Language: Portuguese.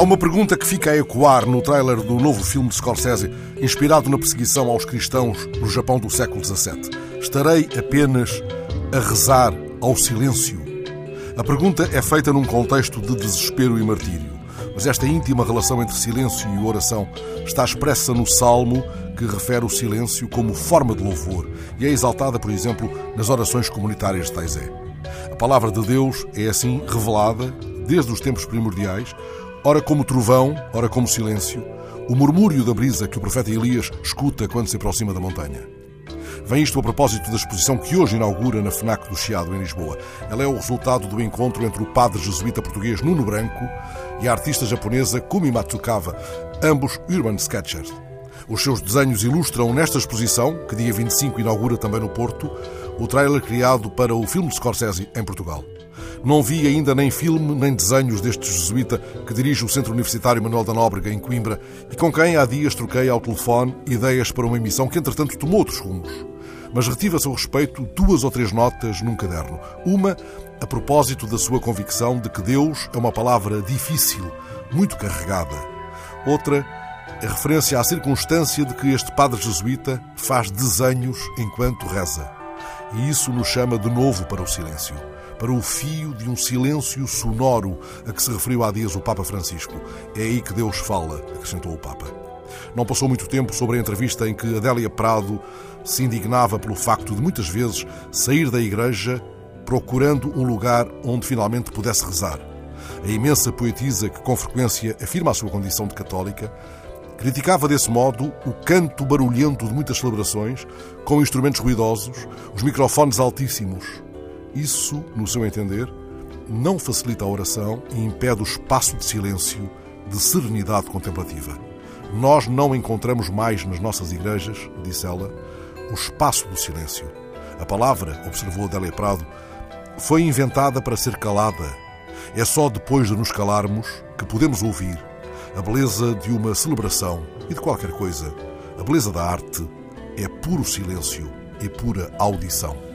Há uma pergunta que fica a ecoar no trailer do novo filme de Scorsese, inspirado na perseguição aos cristãos no Japão do século XVII. Estarei apenas a rezar ao silêncio? A pergunta é feita num contexto de desespero e martírio. Mas esta íntima relação entre silêncio e oração está expressa no Salmo que refere o silêncio como forma de louvor e é exaltada, por exemplo, nas orações comunitárias de Taizé. A palavra de Deus é assim revelada desde os tempos primordiais, ora como trovão, ora como silêncio, o murmúrio da brisa que o profeta Elias escuta quando se aproxima da montanha. Vem isto a propósito da exposição que hoje inaugura na FNAC do Chiado, em Lisboa. Ela é o resultado do encontro entre o padre jesuíta português Nuno Branco e a artista japonesa Kumi Matsukawa, ambos urban sketchers. Os seus desenhos ilustram nesta exposição, que dia 25 inaugura também no Porto, o trailer criado para o filme de Scorsese em Portugal. Não vi ainda nem filme nem desenhos deste jesuíta que dirige o Centro Universitário Manuel da Nóbrega, em Coimbra, e com quem há dias troquei ao telefone ideias para uma emissão que, entretanto, tomou outros rumos. Mas retive a seu respeito duas ou três notas num caderno. Uma a propósito da sua convicção de que Deus é uma palavra difícil, muito carregada. Outra a referência à circunstância de que este padre jesuíta faz desenhos enquanto reza. E isso nos chama de novo para o silêncio para o fio de um silêncio sonoro a que se referiu há dias o Papa Francisco. É aí que Deus fala, acrescentou o Papa. Não passou muito tempo sobre a entrevista em que Adélia Prado se indignava pelo facto de muitas vezes sair da igreja procurando um lugar onde finalmente pudesse rezar. A imensa poetisa que com frequência afirma a sua condição de católica criticava desse modo o canto barulhento de muitas celebrações, com instrumentos ruidosos, os microfones altíssimos, isso, no seu entender, não facilita a oração e impede o espaço de silêncio, de serenidade contemplativa. Nós não encontramos mais nas nossas igrejas, disse ela, o espaço do silêncio. A palavra, observou Adélia Prado, foi inventada para ser calada. É só depois de nos calarmos que podemos ouvir a beleza de uma celebração e de qualquer coisa. A beleza da arte é puro silêncio e pura audição.